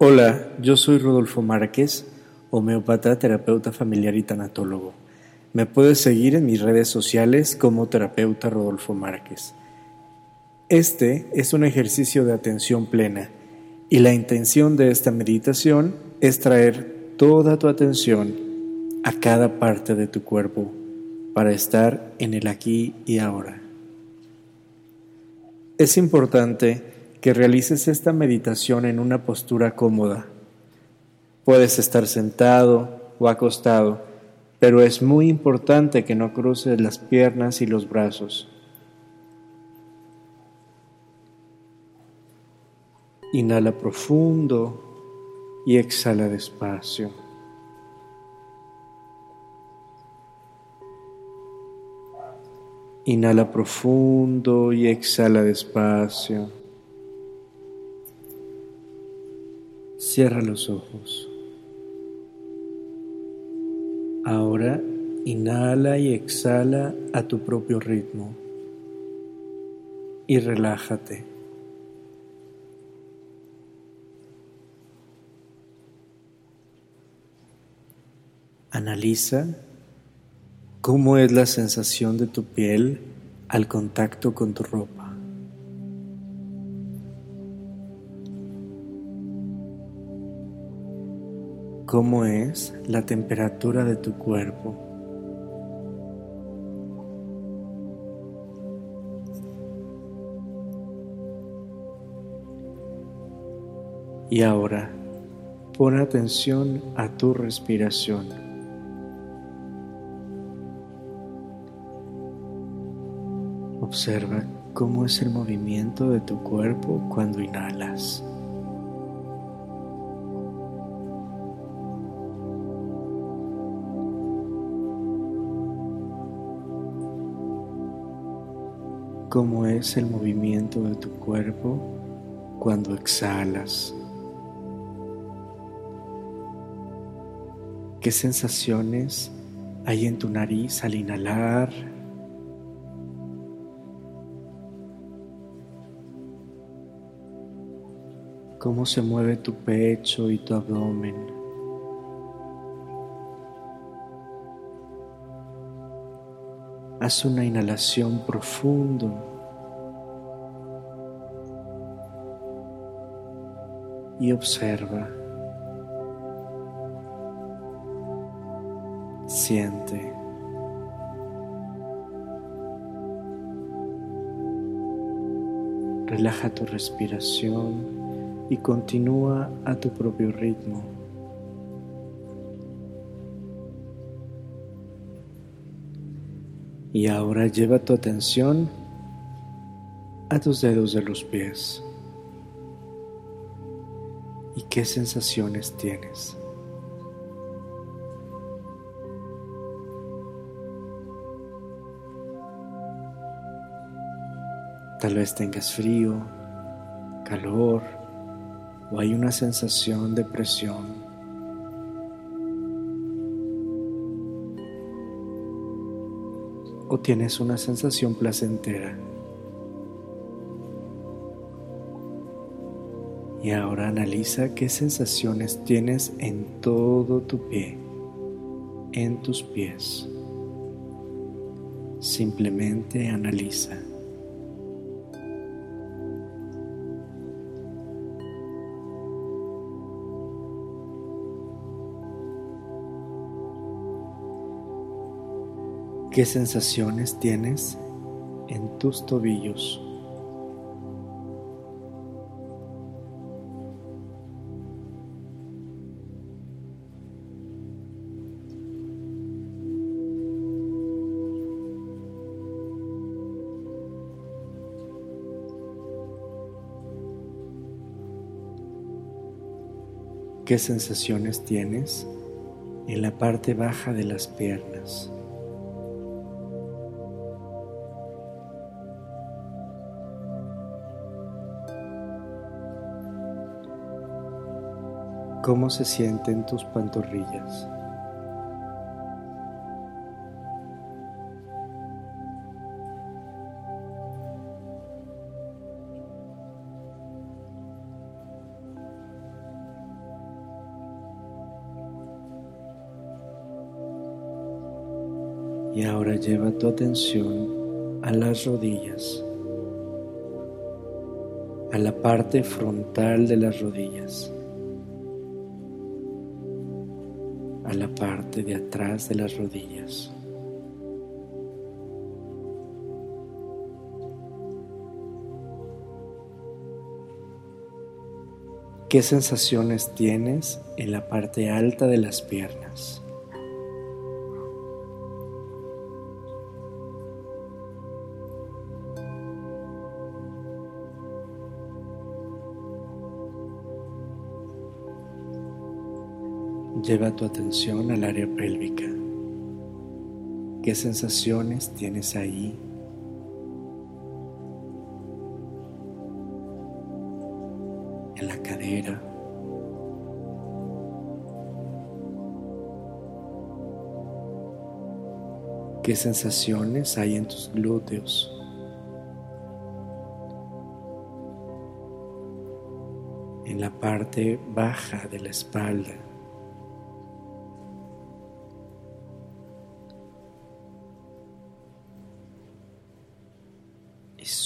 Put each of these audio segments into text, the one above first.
Hola, yo soy Rodolfo Márquez, homeopata, terapeuta familiar y tanatólogo. Me puedes seguir en mis redes sociales como terapeuta Rodolfo Márquez. Este es un ejercicio de atención plena y la intención de esta meditación es traer toda tu atención a cada parte de tu cuerpo para estar en el aquí y ahora. Es importante que realices esta meditación en una postura cómoda. Puedes estar sentado o acostado, pero es muy importante que no cruces las piernas y los brazos. Inhala profundo y exhala despacio. Inhala profundo y exhala despacio. Cierra los ojos. Ahora inhala y exhala a tu propio ritmo y relájate. Analiza cómo es la sensación de tu piel al contacto con tu ropa. Cómo es la temperatura de tu cuerpo. Y ahora pon atención a tu respiración. Observa cómo es el movimiento de tu cuerpo cuando inhalas. Cómo es el movimiento de tu cuerpo cuando exhalas. ¿Qué sensaciones hay en tu nariz al inhalar? ¿Cómo se mueve tu pecho y tu abdomen? Haz una inhalación profundo. Y observa. Siente. Relaja tu respiración y continúa a tu propio ritmo. Y ahora lleva tu atención a tus dedos de los pies. ¿Y qué sensaciones tienes? Tal vez tengas frío, calor o hay una sensación de presión o tienes una sensación placentera. Y ahora analiza qué sensaciones tienes en todo tu pie, en tus pies. Simplemente analiza. ¿Qué sensaciones tienes en tus tobillos? ¿Qué sensaciones tienes en la parte baja de las piernas? cómo se sienten tus pantorrillas. Y ahora lleva tu atención a las rodillas, a la parte frontal de las rodillas. A la parte de atrás de las rodillas. ¿Qué sensaciones tienes en la parte alta de las piernas? Lleva tu atención al área pélvica. ¿Qué sensaciones tienes ahí? En la cadera. ¿Qué sensaciones hay en tus glúteos? En la parte baja de la espalda.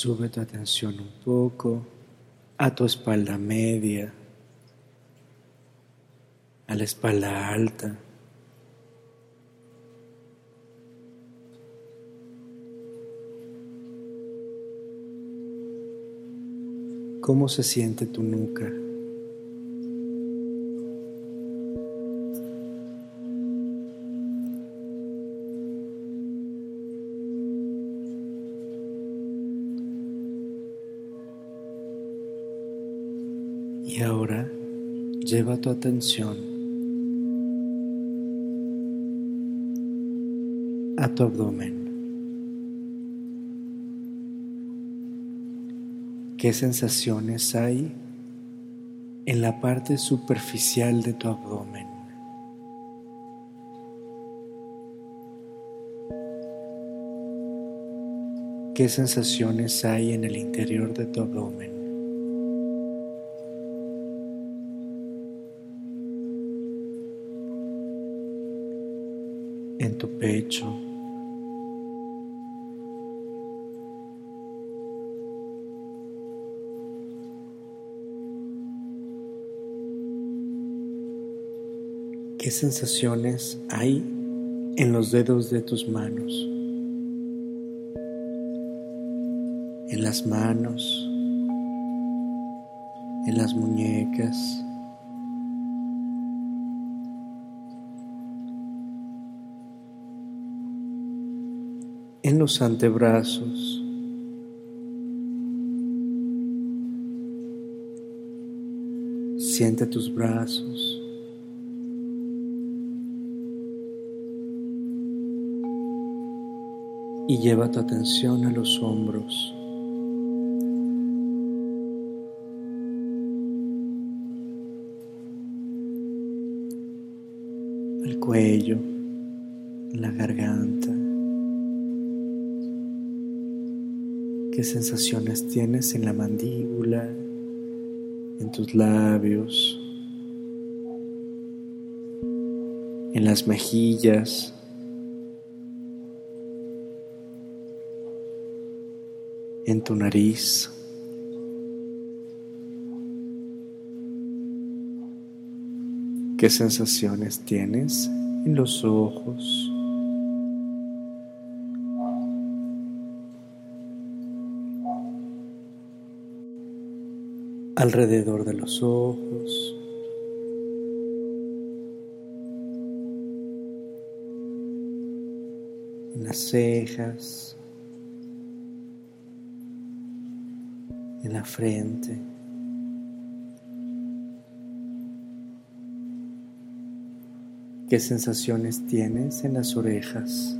Sube tu atención un poco a tu espalda media, a la espalda alta. ¿Cómo se siente tu nuca? Y ahora lleva tu atención a tu abdomen. ¿Qué sensaciones hay en la parte superficial de tu abdomen? ¿Qué sensaciones hay en el interior de tu abdomen? Tu pecho. ¿Qué sensaciones hay en los dedos de tus manos? En las manos, en las muñecas. En los antebrazos. Siente tus brazos. Y lleva tu atención a los hombros. Al cuello, la garganta. Qué sensaciones tienes en la mandíbula, en tus labios, en las mejillas. en tu nariz. ¿Qué sensaciones tienes en los ojos? Alrededor de los ojos. En las cejas, en la frente. ¿Qué sensaciones tienes en las orejas?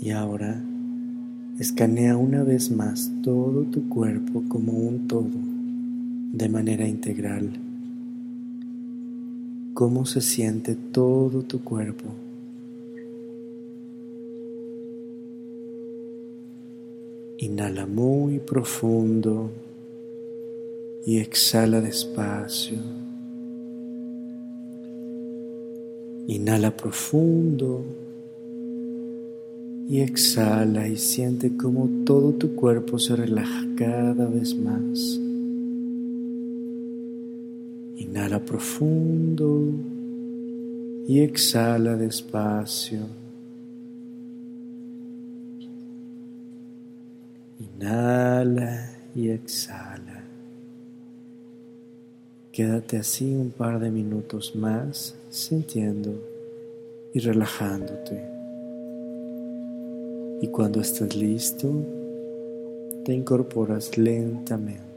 Y ahora escanea una vez más todo tu cuerpo como un todo, de manera integral. ¿Cómo se siente todo tu cuerpo? Inhala muy profundo y exhala despacio. Inhala profundo y exhala y siente como todo tu cuerpo se relaja cada vez más. Inhala profundo y exhala despacio. Inhala y exhala. Quédate así un par de minutos más sintiendo y relajándote. Y cuando estés listo, te incorporas lentamente.